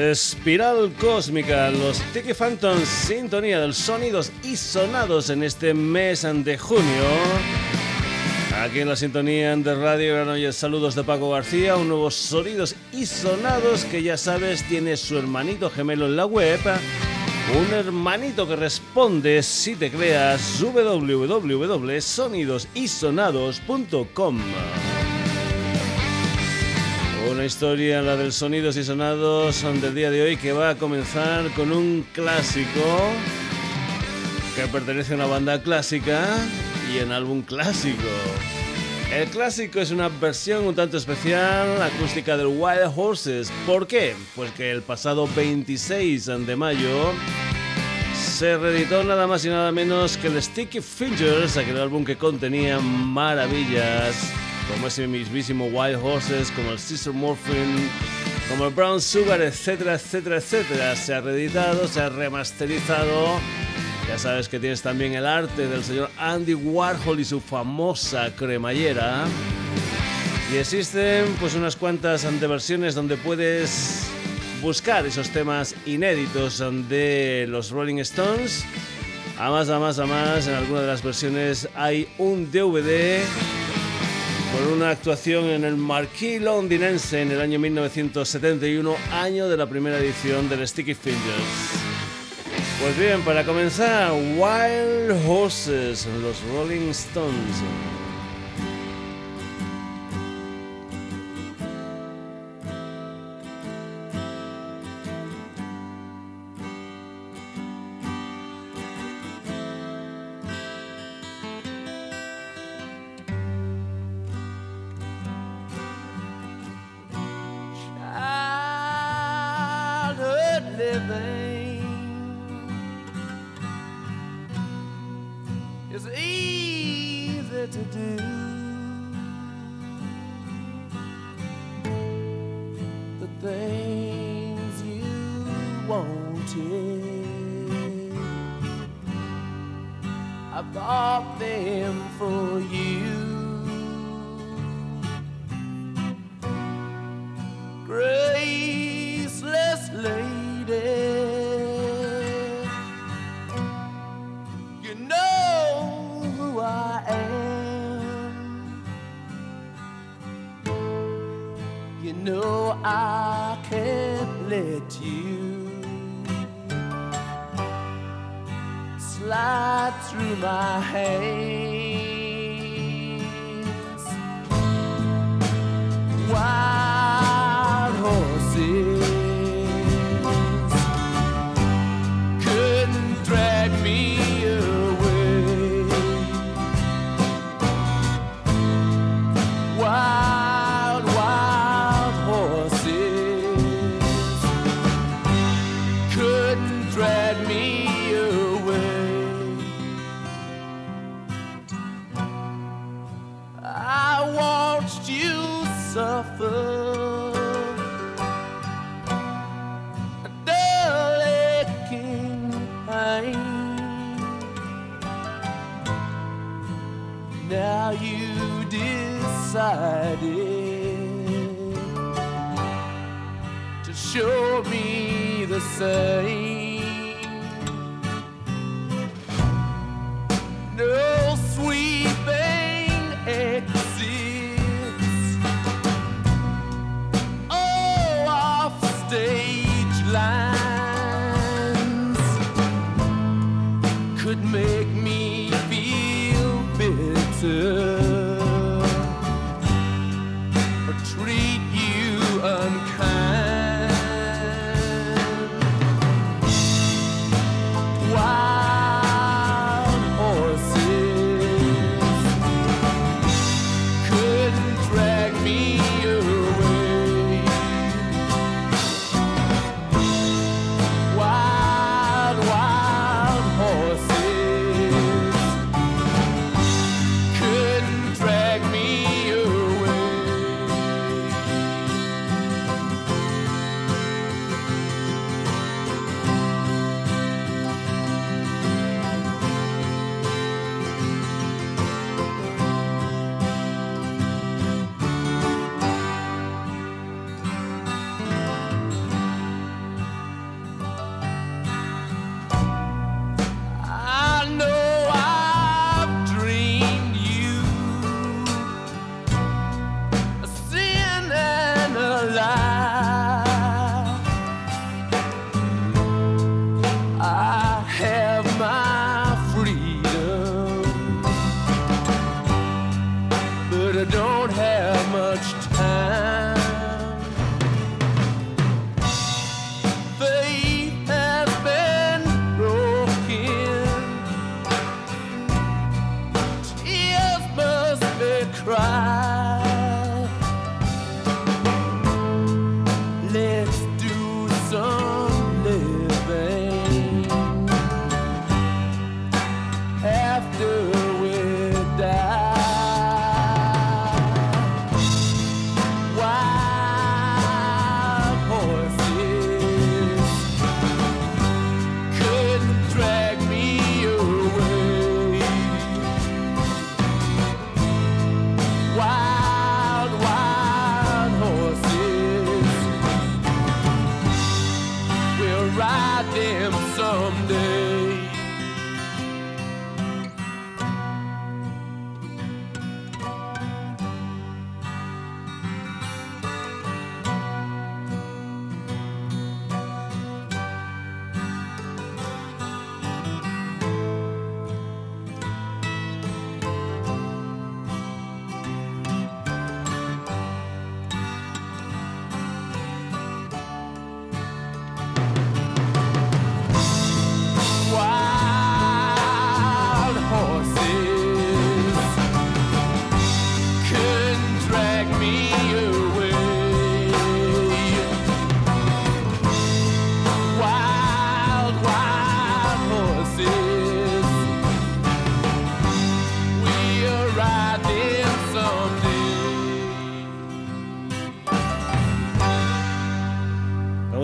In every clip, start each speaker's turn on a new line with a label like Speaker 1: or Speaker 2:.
Speaker 1: Espiral Cósmica, los Tiki Phantoms, sintonía de sonidos y sonados en este mes de junio. Aquí en la sintonía de Radio Granollers, saludos de Paco García, un nuevo sonidos y sonados que ya sabes tiene su hermanito gemelo en la web, un hermanito que responde si te creas www.sonidosysonados.com. Una historia, la del sonidos y sonados del día de hoy, que va a comenzar con un clásico que pertenece a una banda clásica y en álbum clásico. El clásico es una versión un tanto especial acústica del Wild Horses. ¿Por qué? Pues que el pasado 26 de mayo se reeditó nada más y nada menos que el Sticky Fingers, aquel álbum que contenía maravillas como ese mismísimo Wild Horses, como el Sister Morphine, como el Brown Sugar, etcétera, etcétera, etcétera. Se ha reeditado, se ha remasterizado. Ya sabes que tienes también el arte del señor Andy Warhol y su famosa cremallera. Y existen pues unas cuantas versiones donde puedes buscar esos temas inéditos de los Rolling Stones. A más, a más, a más, en alguna de las versiones hay un DVD con una actuación en el Marquis londinense en el año 1971, año de la primera edición del Sticky Fingers. Pues bien, para comenzar, Wild Horses, los Rolling Stones.
Speaker 2: thing is easy to do. The things you wanted, I thought they. now you decided to show me the same.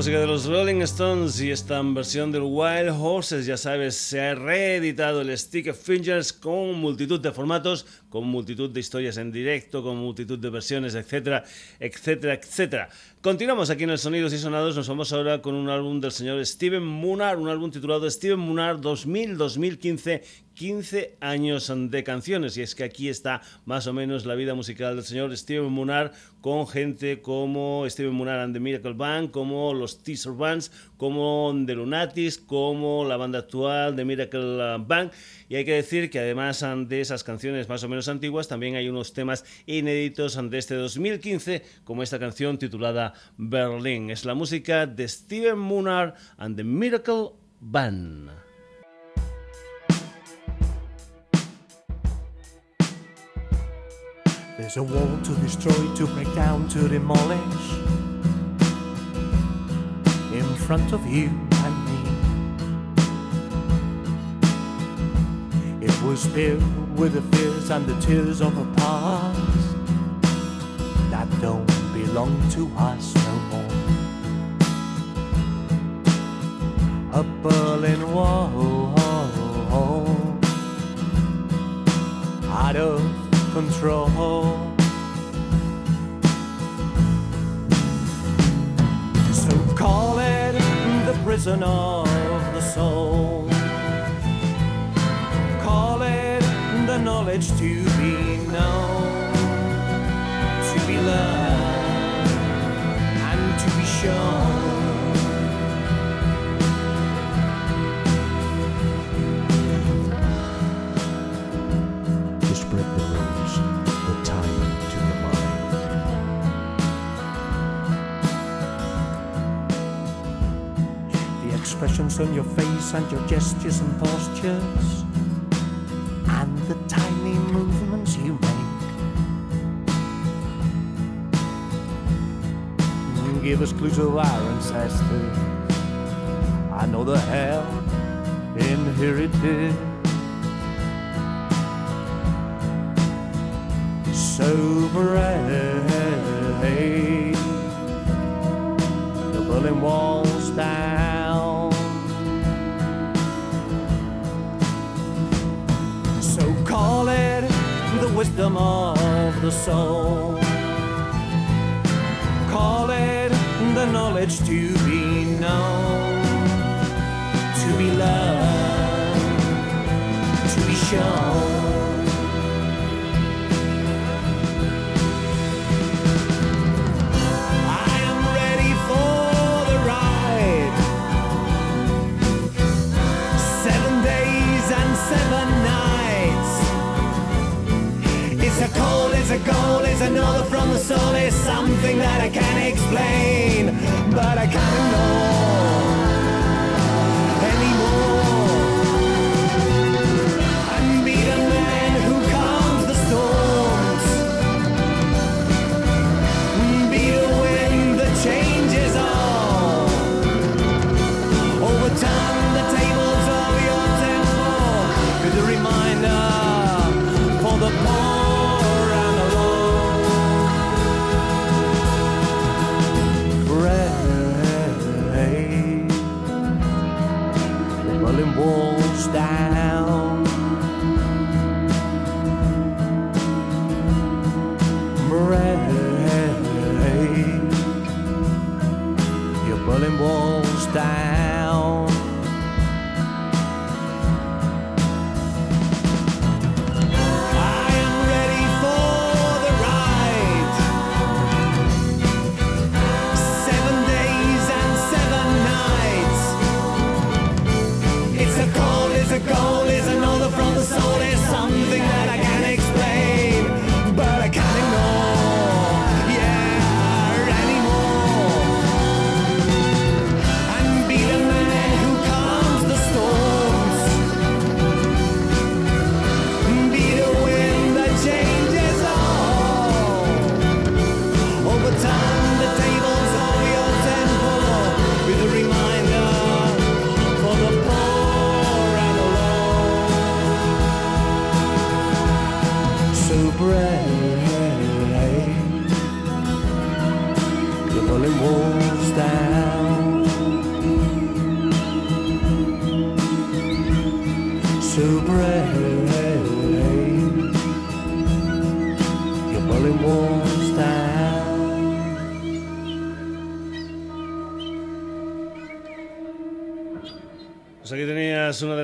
Speaker 1: Música de los Rolling Stones y esta versión del Wild Horses, ya sabes, se ha reeditado el Stick of Fingers con multitud de formatos, con multitud de historias en directo, con multitud de versiones, etcétera, etcétera, etcétera. Continuamos aquí en el Sonidos y Sonados, nos vamos ahora con un álbum del señor Steven Munar, un álbum titulado Steven Munar 2000-2015 15 años de canciones. Y es que aquí está más o menos la vida musical del señor Steven Munar con gente como Steven Munar and the Miracle Band, como los Teaser Bands, como The Lunatis, como la banda actual de Miracle Band. Y hay que decir que además de esas canciones más o menos antiguas, también hay unos temas inéditos de este 2015, como esta canción titulada Berlin. Es la música de Steven Munar and the Miracle Band.
Speaker 3: There's a wall to destroy, to break down, to demolish. In front of you and me. It was filled with the fears and the tears of a past that don't belong to us no more. A Berlin Wall out of control. So call it the prison of the soul. Call it the knowledge to be known, to be loved, and to be shown. Expressions on your face and your gestures and postures and the tiny movements you make. Give us clues of our ancestors. I know the hell inherited. So brave, the Berlin Wall's wisdom of the soul. Call it the knowledge to be known, to be loved, to be shown. A goal, is another from the soul, is something that I can't explain, but I can't know.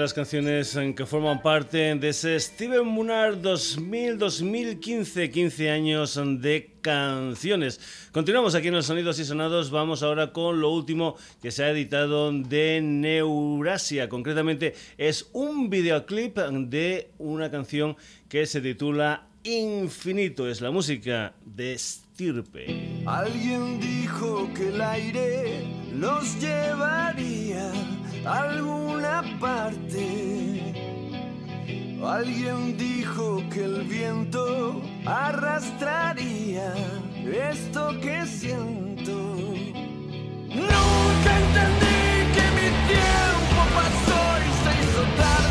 Speaker 1: Las canciones que forman parte de ese Steven Munar 2000-2015, 15 años de canciones. Continuamos aquí en los Sonidos y Sonados, vamos ahora con lo último que se ha editado de Neurasia. Concretamente es un videoclip de una canción que se titula Infinito, es la música de Stirpe.
Speaker 4: Alguien dijo que el aire los llevaría a alguna parte. Alguien dijo que el viento arrastraría esto que siento. Nunca entendí que mi tiempo pasó y se hizo tarde.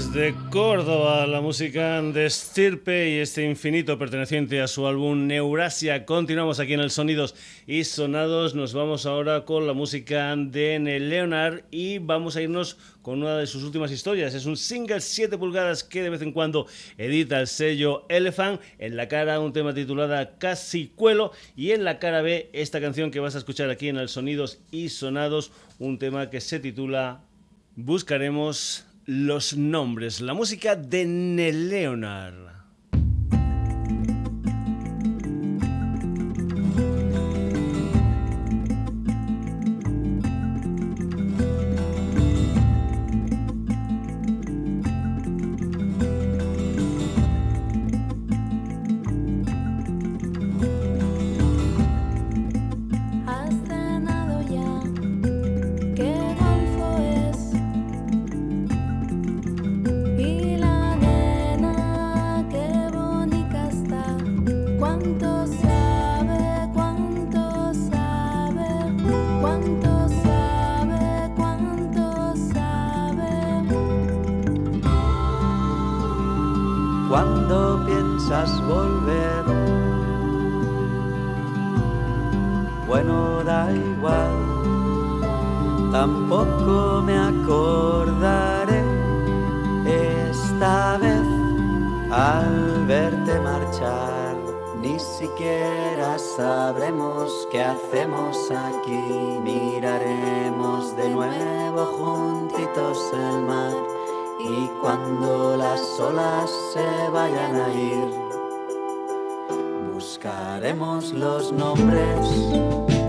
Speaker 1: Desde Córdoba, la música de Stirpe y este infinito perteneciente a su álbum Neurasia. Continuamos aquí en el Sonidos y Sonados. Nos vamos ahora con la música de Neil Leonard y vamos a irnos con una de sus últimas historias. Es un single 7 pulgadas que de vez en cuando edita el sello Elephant. En la cara un tema titulada Casi Cuelo y en la cara B esta canción que vas a escuchar aquí en el Sonidos y Sonados, un tema que se titula
Speaker 5: buscaremos los nombres, la música de y cuando las olas se vayan a ir, buscaremos los nombres.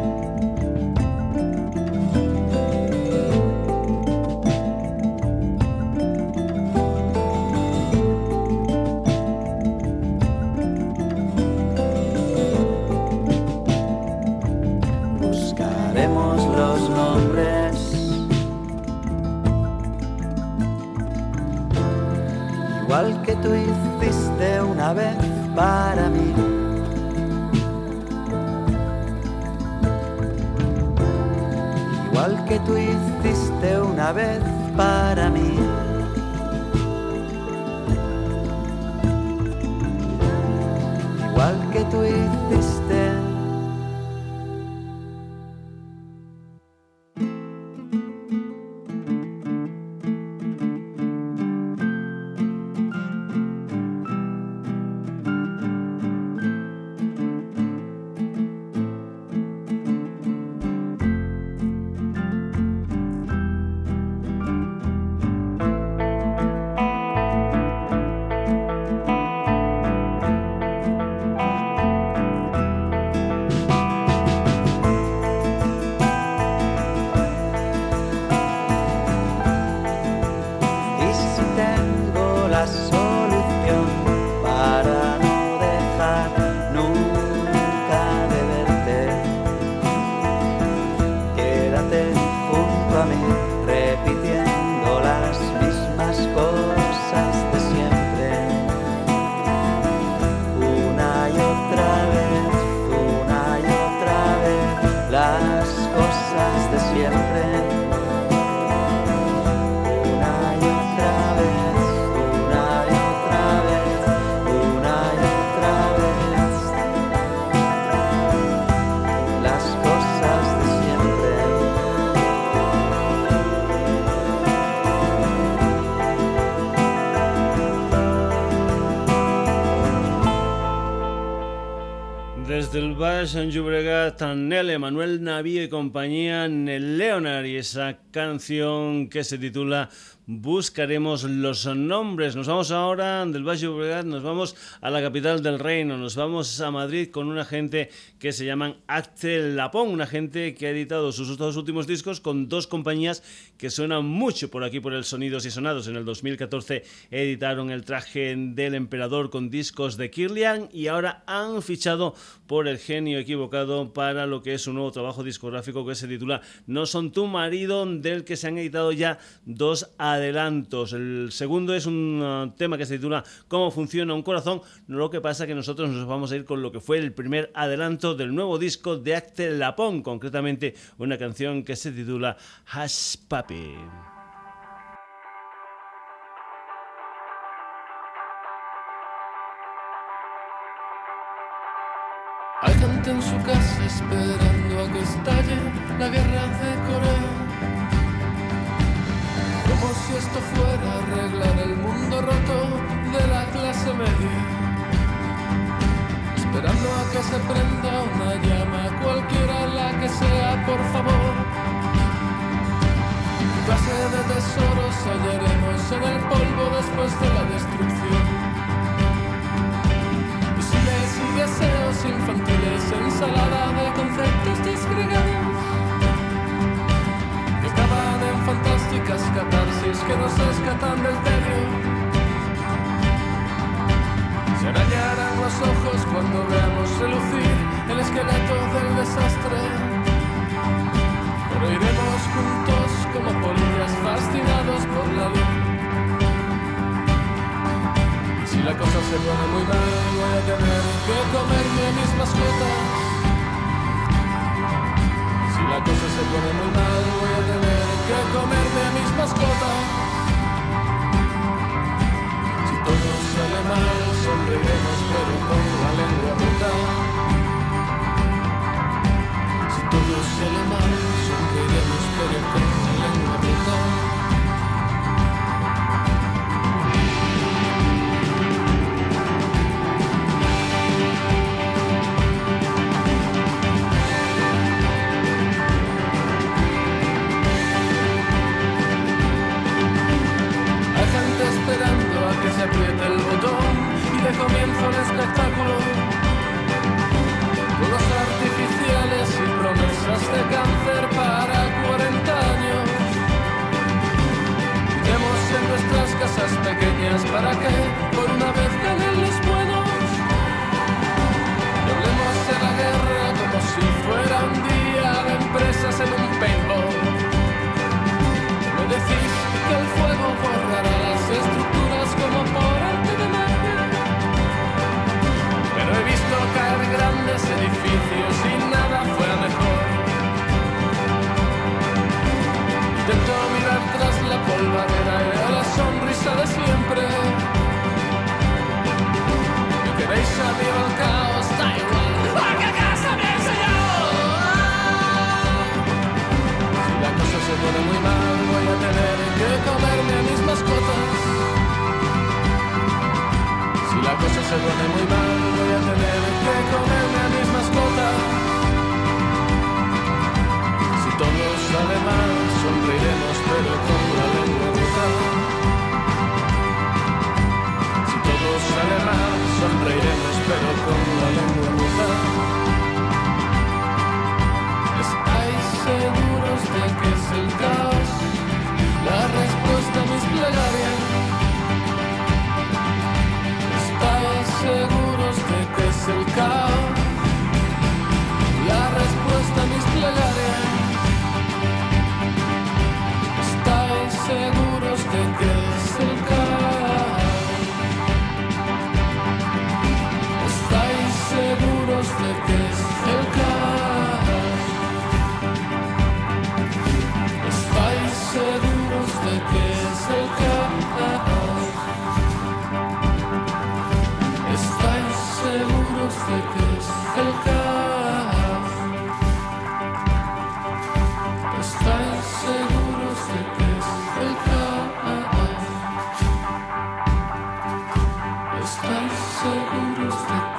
Speaker 5: tú hiciste una vez para mí. Igual que tú hiciste una vez para mí. Igual que tú hiciste siempre. Neleonard. San Llobregat, Nele, Manuel Navío y compañía, Nel Leonard y esa canción que se titula buscaremos los nombres. Nos vamos ahora del Valle Obregat, nos vamos a la capital del reino, nos vamos a Madrid con una gente que se llaman Acte Lapón, una gente que ha editado sus dos últimos discos con dos compañías que suenan mucho por aquí por el Sonidos y Sonados. En el 2014 editaron el traje del emperador con discos de Kirlian y ahora han fichado por el genio equivocado para lo que es un nuevo trabajo discográfico que se titula No son tu marido, del que se han editado ya dos adelantos. El segundo es un uh, tema que se titula Cómo funciona un corazón. Lo que pasa es que nosotros nos vamos a ir con lo que fue el primer adelanto del nuevo disco de Acte Lapón, concretamente una canción que se titula Hash Papi.
Speaker 6: Hay gente en su casa esperando a que estalle la guerra esto fuera arreglar el mundo roto de la clase media. Esperando a que se prenda una llama, cualquiera la que sea, por favor. clase de tesoros hallaremos en el polvo después de la destrucción? Del tedio. Se arañarán los ojos cuando veamos relucir el esqueleto del desastre. Pero iremos juntos como polillas fascinados por la luz. Si la cosa se pone muy mal, voy a tener que comerme mis mascotas. Si la cosa se pone muy mal, voy a tener que comerme mis mascotas. Si todo sale mal, sonreiremos pero con la lengua rota. Si todo sale mal, sonreiremos pero con la lengua rota. La cosa se pone muy mal, voy a tener que comerme a mis mascotas. Si todo sale mal, sonreiremos pero con la lengua rota. Si todo sale mal, sonreiremos pero con la lengua rota. ¿Estáis seguros de que es el caos? La respuesta a mis plegarias.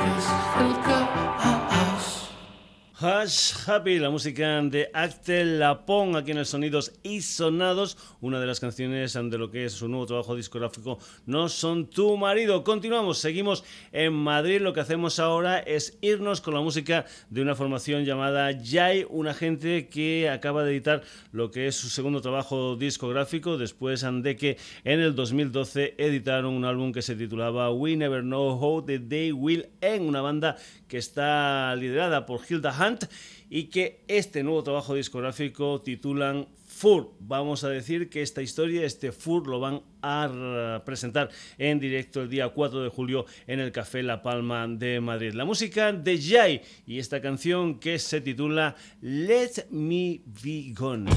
Speaker 6: Seguros de que es el caos?
Speaker 1: Hush Happy, la música de Actel Lapón, aquí en el Sonidos y Sonados, una de las canciones de lo que es su nuevo trabajo discográfico, No son tu marido. Continuamos, seguimos en Madrid. Lo que hacemos ahora es irnos con la música de una formación llamada Jai, una gente que acaba de editar lo que es su segundo trabajo discográfico, después de que en el 2012 editaron un álbum que se titulaba We Never Know How the Day Will End, una banda que está liderada por Hilda Hunt y que este nuevo trabajo discográfico titulan Fur. Vamos a decir que esta historia, este Fur, lo van a presentar en directo el día 4 de julio en el Café La Palma de Madrid. La música de Jai y esta canción que se titula Let Me Be Gone.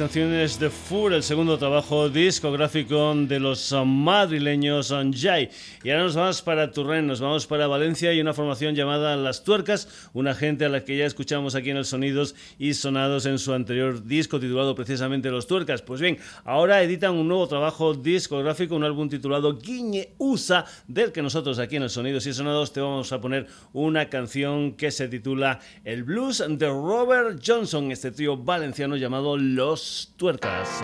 Speaker 2: Canciones de Fur, el segundo trabajo discográfico de los madrileños Jai. Y ahora nos vamos para Turren, nos vamos para Valencia y una formación llamada Las Tuercas, una gente a la que ya escuchamos aquí en el Sonidos y Sonados en su anterior disco titulado precisamente Los Tuercas. Pues bien, ahora editan un nuevo trabajo discográfico, un álbum titulado Guiñe Usa, del que nosotros aquí en el Sonidos y Sonados te vamos a poner una canción que se titula El Blues de Robert Johnson, este trío valenciano llamado Los Tuercas.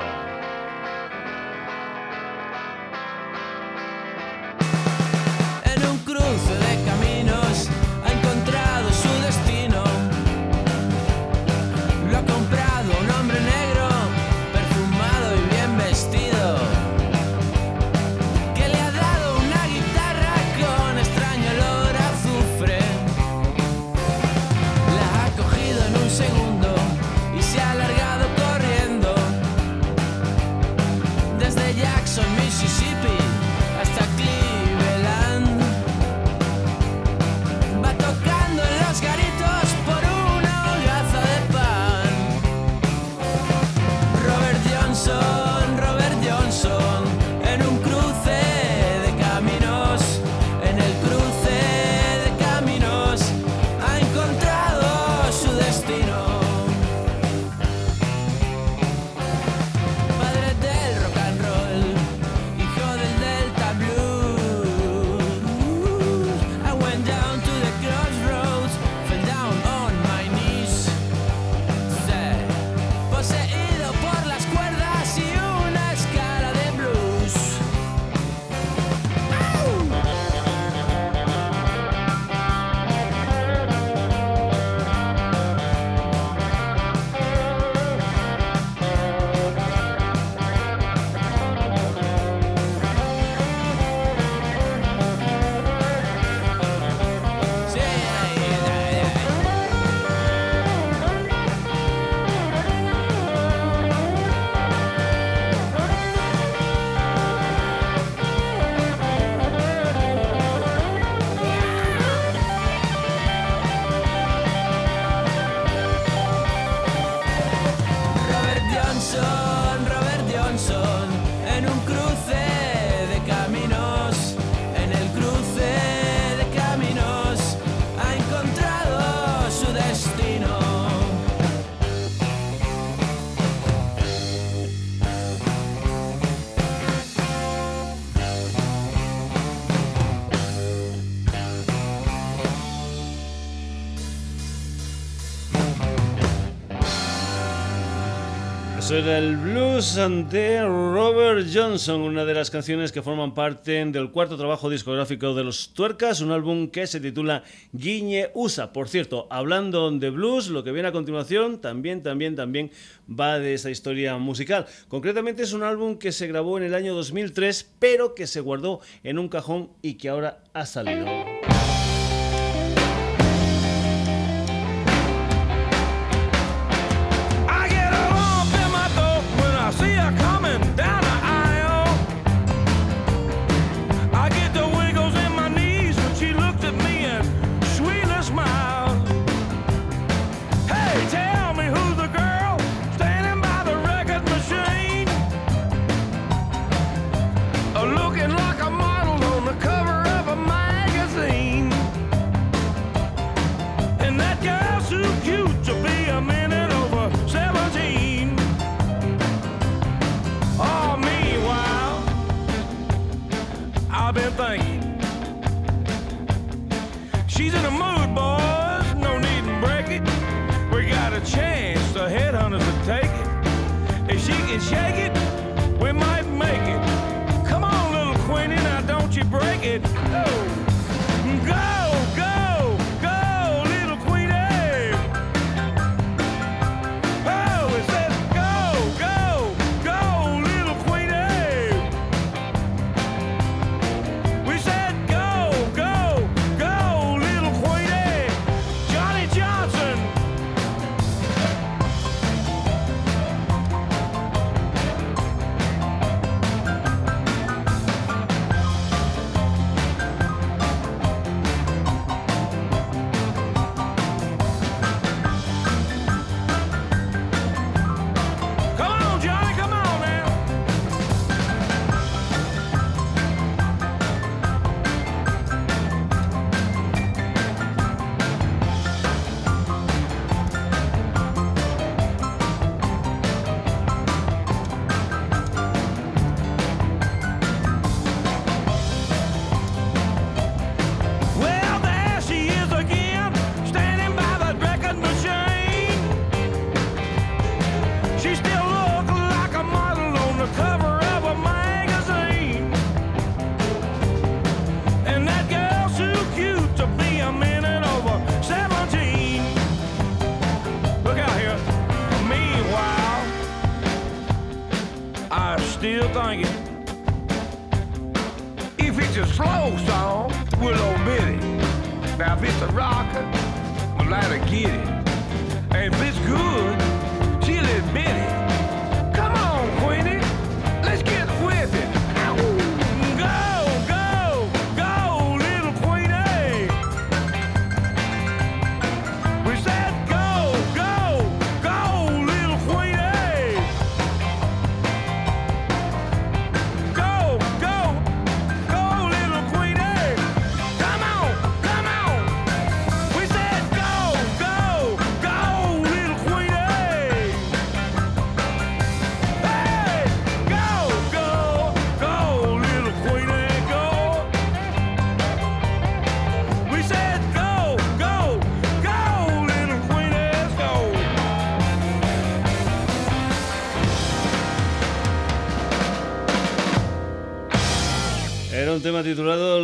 Speaker 2: Eso era el blues de Robert Johnson, una de las canciones que forman parte del cuarto trabajo discográfico de los Tuercas, un álbum que se titula Guiñe USA. Por cierto, hablando de blues, lo que viene a continuación también, también, también va de esa historia musical. Concretamente es un álbum que se grabó en el año 2003, pero que se guardó en un cajón y que ahora ha salido.
Speaker 7: they're coming.
Speaker 1: Tema titulado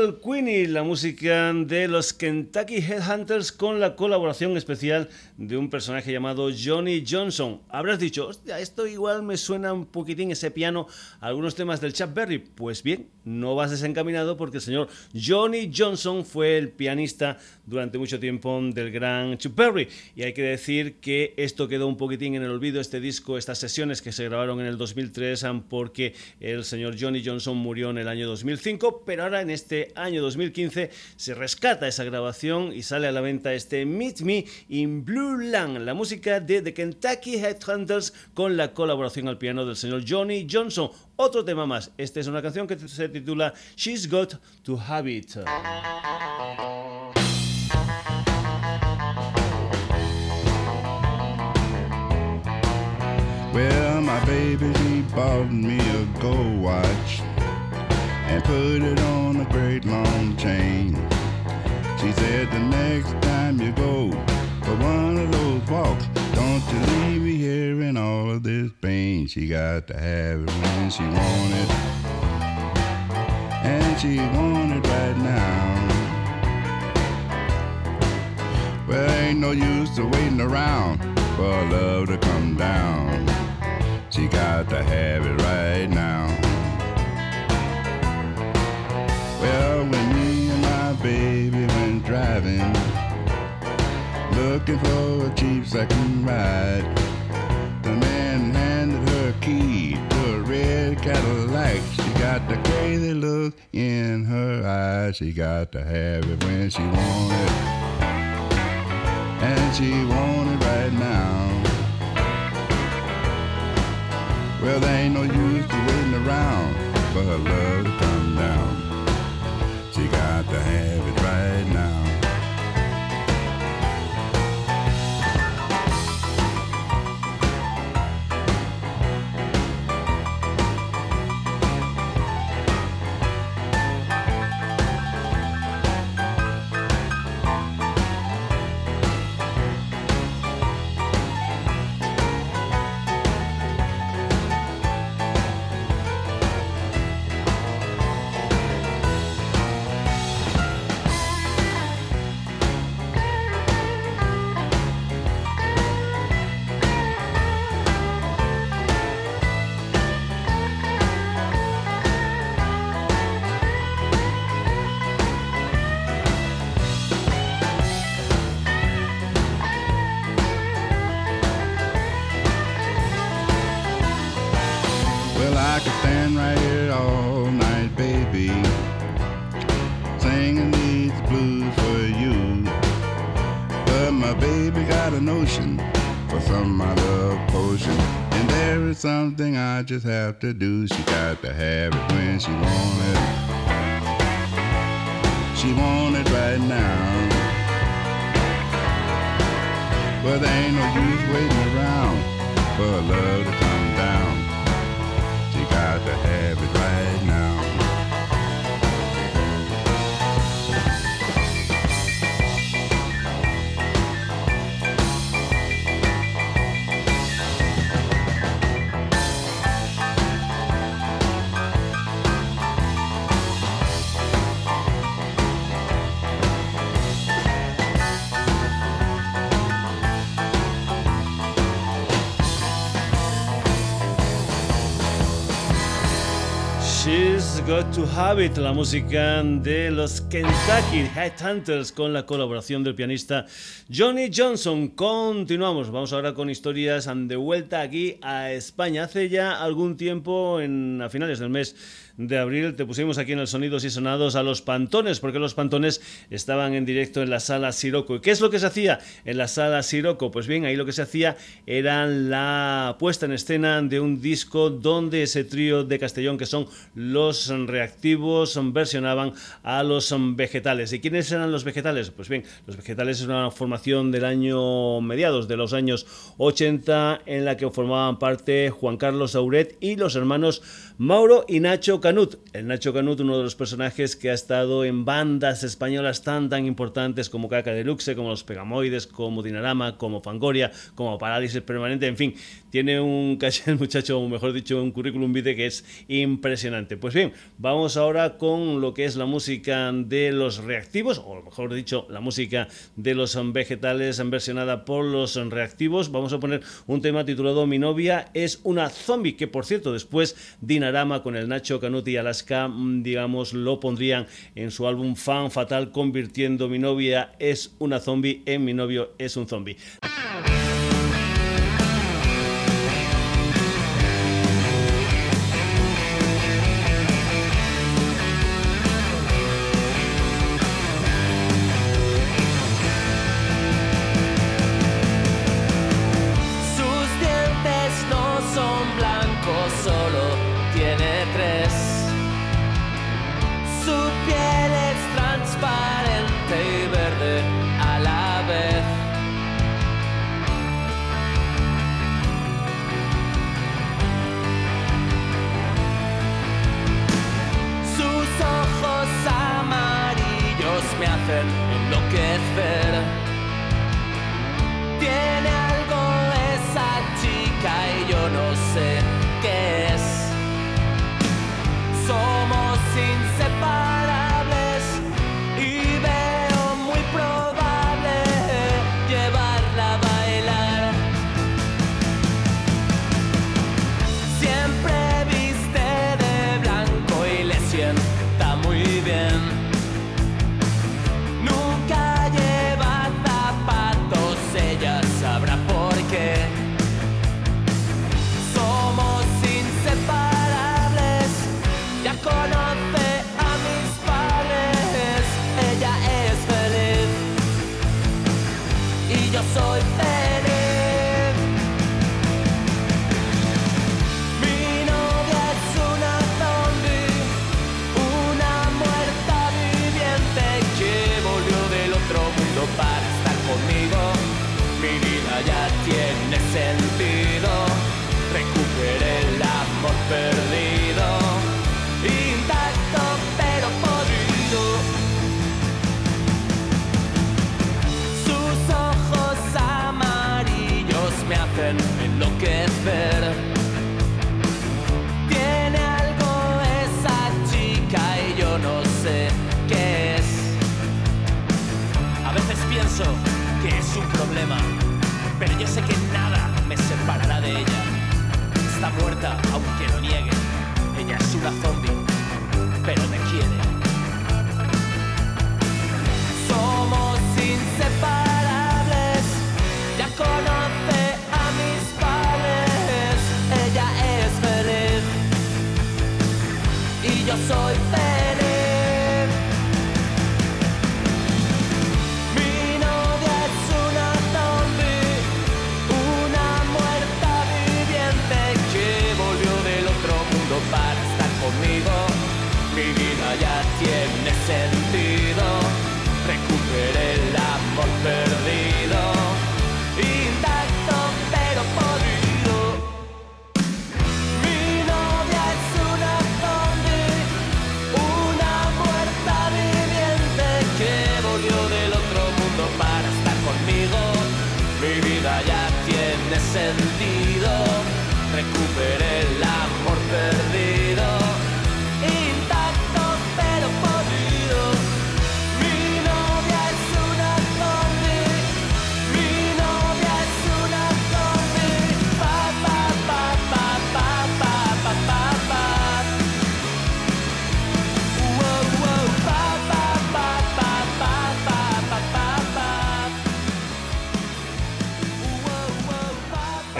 Speaker 1: Little Queenie, la música de los Kentucky Headhunters con la colaboración especial de un personaje llamado Johnny Johnson. Habrás dicho, hostia, esto igual me suena un poquitín ese piano, algunos temas del Chuck Berry. Pues bien, no vas desencaminado porque el señor Johnny Johnson fue el pianista durante mucho tiempo del gran Chuck Berry. Y hay que decir que esto quedó un poquitín en el olvido, este disco, estas sesiones que se grabaron en el 2003, porque el señor Johnny Johnson murió en el año 2005, pero ahora en este año 2015 se rescata esa grabación y sale a la venta este Meet Me in Blue Land, la música de The Kentucky Headhunters con la colaboración al piano del señor Johnny Johnson. Otro tema más, esta es una canción que se titula She's Got to Have It.
Speaker 8: Well, my baby, bought me a gold watch and put it on a great long chain. She said, the next time you go for one of those walks, don't you leave me here in all of this pain. She got to have it when she wanted, and she wanted right now. Well, ain't no use to waiting around for love to come down. She got to have it right now. Looking for a cheap second ride, the man handed her a key to a red Cadillac. She got the crazy look in her eyes. She got to have it when she want it, and she want it right now. Well, there ain't no use to waiting around for her love to come down. She got to have it have to do. She got to have it when she want it. She want it right now. But there ain't no use waiting around for love to come To Have It,
Speaker 2: la música de los Kentucky Headhunters con la colaboración del pianista Johnny Johnson. Continuamos, vamos ahora con historias de vuelta aquí a España. Hace ya algún tiempo, en, a finales del mes de abril te pusimos aquí en el Sonidos y Sonados a los Pantones, porque los Pantones estaban en directo en la sala Siroco. ¿Y qué es lo que se hacía en la sala Siroco? Pues bien, ahí lo que se hacía era la puesta en escena de un disco donde ese trío de Castellón, que son los reactivos, versionaban a los vegetales. ¿Y quiénes eran los vegetales? Pues bien, los vegetales es una formación del año mediados de los años 80 en la que formaban parte Juan Carlos Auret y los hermanos Mauro y Nacho Canut. El Nacho Canut, uno de los personajes que ha estado en bandas españolas tan tan importantes como Caca Deluxe, como Los Pegamoides, como Dinarama, como Fangoria, como Parálisis Permanente, en fin, tiene un caché muchacho, o mejor dicho, un currículum vitae que es impresionante. Pues bien, vamos ahora con lo que es la música de los reactivos, o mejor dicho, la música de los vegetales versionada por los reactivos. Vamos a poner un tema titulado Mi novia es una zombie, que por cierto, después Dinarama con el Nacho Canut y Alaska, mm, digamos, lo pondrían en su álbum Fan Fatal, convirtiendo Mi novia es una zombie en Mi novio es un zombie.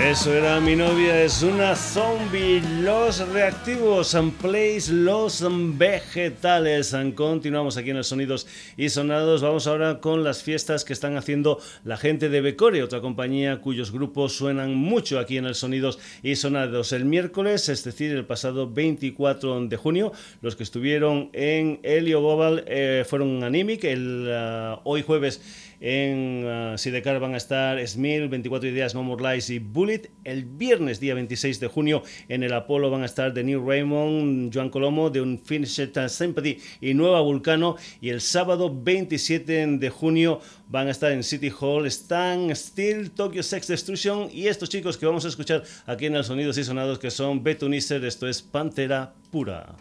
Speaker 1: Eso era mi novia, es una zombie. Los reactivos and plays los vegetales. Continuamos aquí en el Sonidos y Sonados. Vamos ahora con las fiestas que están haciendo la gente de Becore, otra compañía cuyos grupos suenan mucho aquí en el Sonidos y Sonados. El miércoles, es decir, el pasado 24 de junio, los que estuvieron en Helio Global eh, fueron Animic. El, uh, hoy jueves en uh, Sidecar van a estar Smil, 24 Ideas, No More Lies y Bullet. El viernes, día 26 de junio, en el Apolo van a estar The New Raymond, Joan Colomo, de Unfinished Sympathy y Nueva Vulcano. Y el sábado 27 de junio van a estar en City Hall Stan Steel, Tokyo Sex Destruction y estos chicos que vamos a escuchar aquí en el Sonidos y Sonados que son Betuniser, esto es Pantera Pura.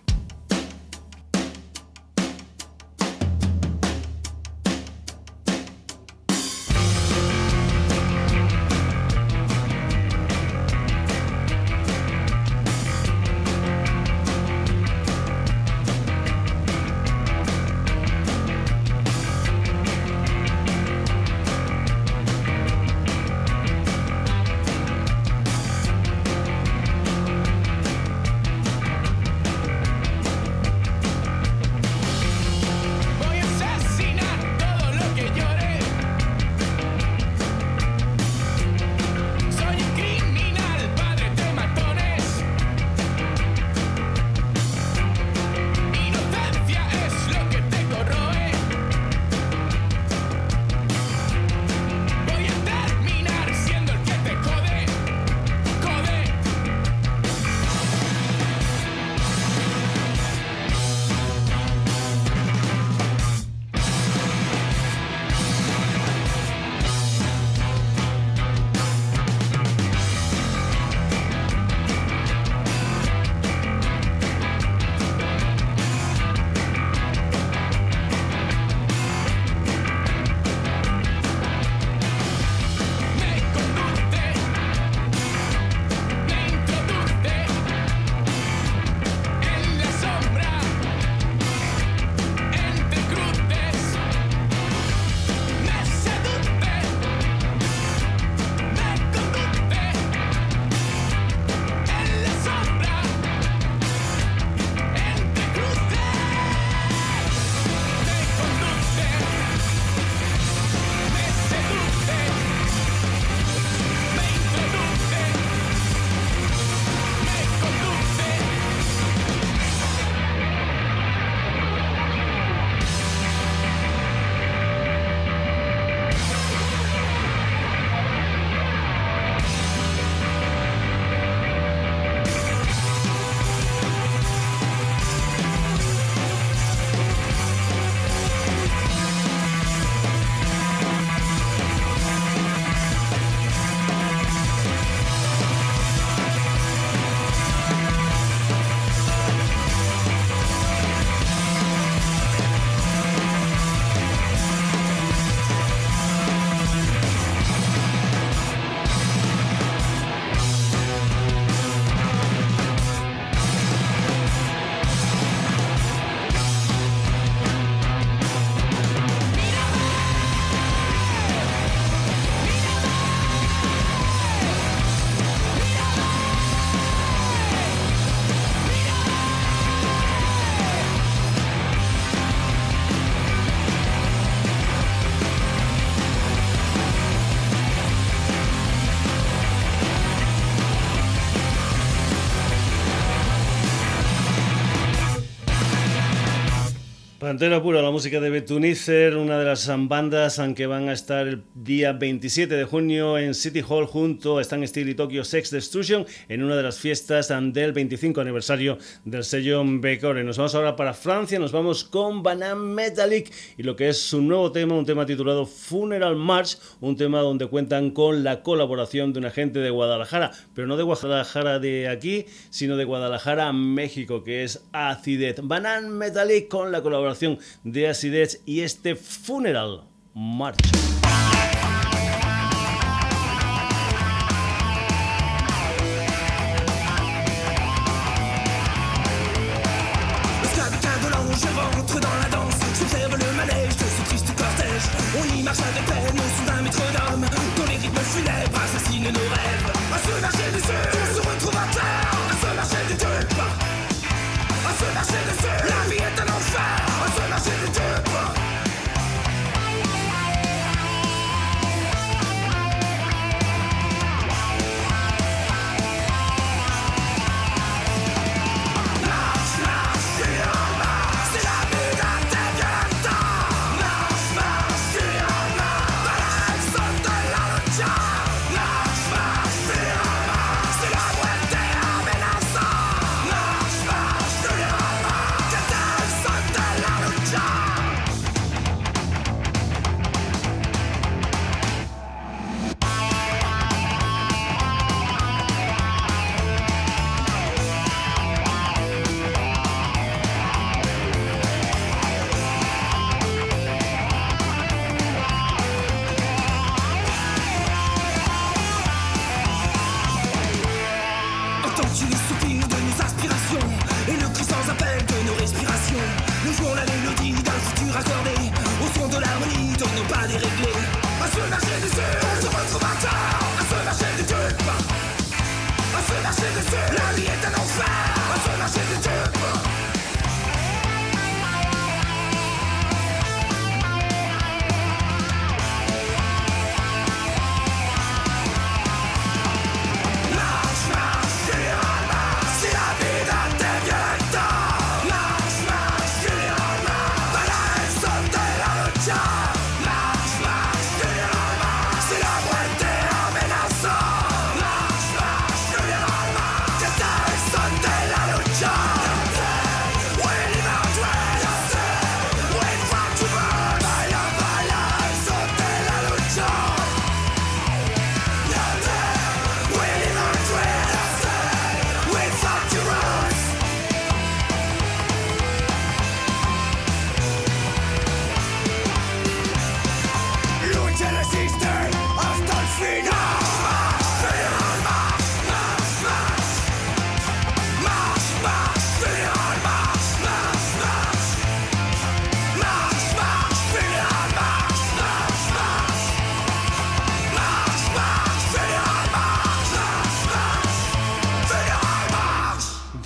Speaker 1: Pantera Pura, la música de Betunicer, una de las bandas que van a estar el día 27 de junio en City Hall junto a Stan Steel y Tokyo Sex Destruction en una de las fiestas del 25 aniversario del sello Becore. Nos vamos ahora para Francia, nos vamos con Banana Metallic y lo que es su nuevo tema, un tema titulado Funeral March, un tema donde cuentan con la colaboración de una gente de Guadalajara, pero no de Guadalajara de aquí, sino de Guadalajara, México, que es Acidet. Banana Metallic con la colaboración de Acidet y este Funeral March.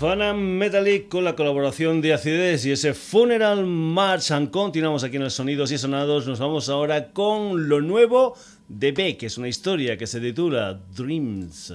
Speaker 9: Havana Metallic con la colaboración de Acides y ese Funeral March. Continuamos aquí en los Sonidos y Sonados. Nos vamos ahora con lo nuevo de Beck, que es una historia que se titula Dreams.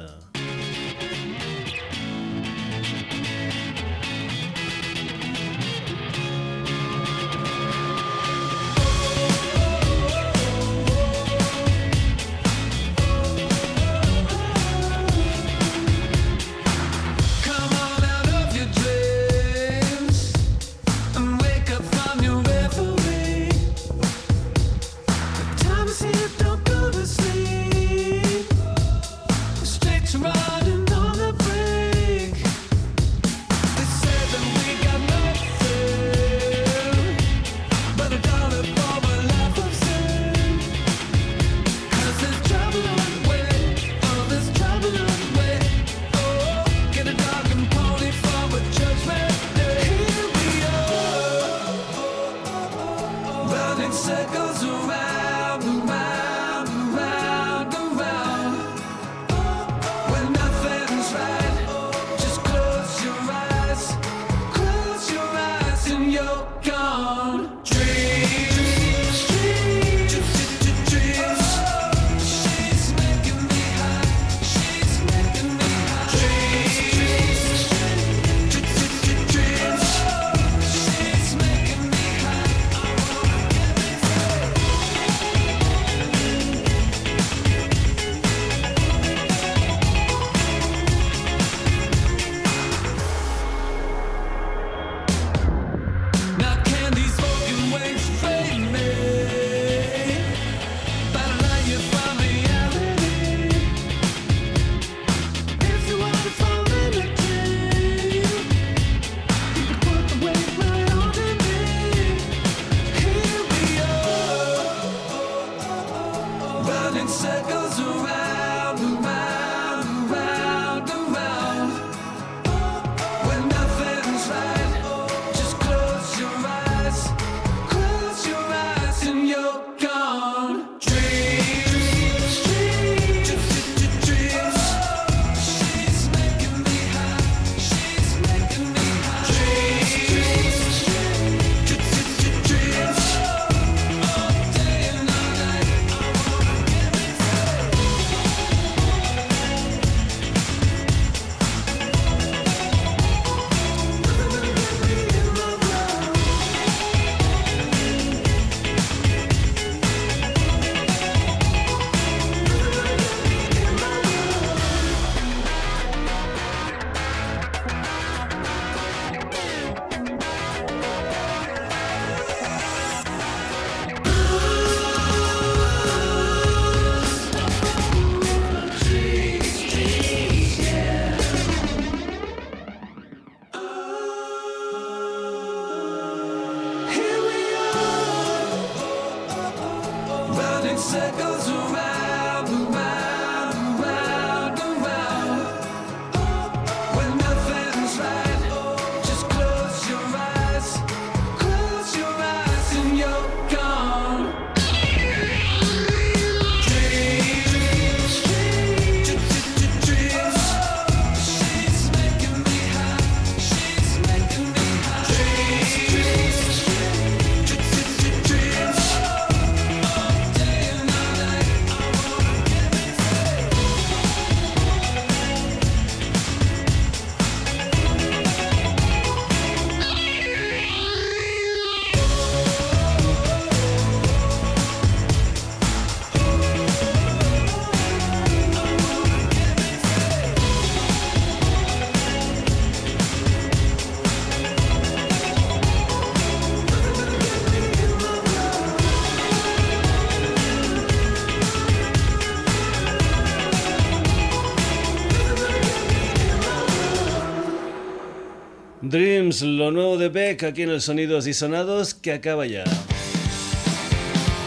Speaker 1: De Beck aquí en el Sonidos y Sonados que acaba ya.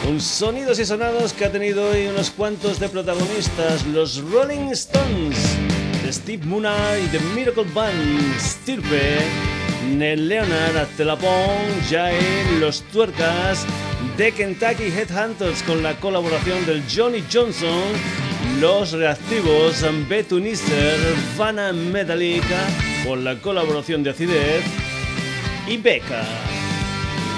Speaker 1: Un Sonidos y Sonados que ha tenido hoy unos cuantos de protagonistas, los Rolling Stones, de Steve Muna y The Miracle Band, Stirpe, Nel Leonard, Aztelapón, Jai, Los Tuercas, The Kentucky Headhunters con la colaboración del Johnny Johnson, Los Reactivos, Betunister, Vanna Metallica con la colaboración de Acidez y Becca.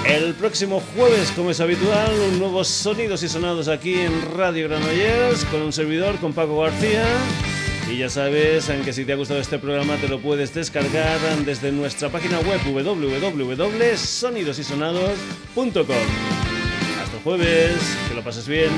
Speaker 1: El próximo jueves, como es habitual, un nuevo Sonidos y Sonados aquí en Radio Granollers con un servidor, con Paco García. Y ya sabes que si te ha gustado este programa te lo puedes descargar desde nuestra página web www.sonidosysonados.com. Hasta jueves, que lo pases bien.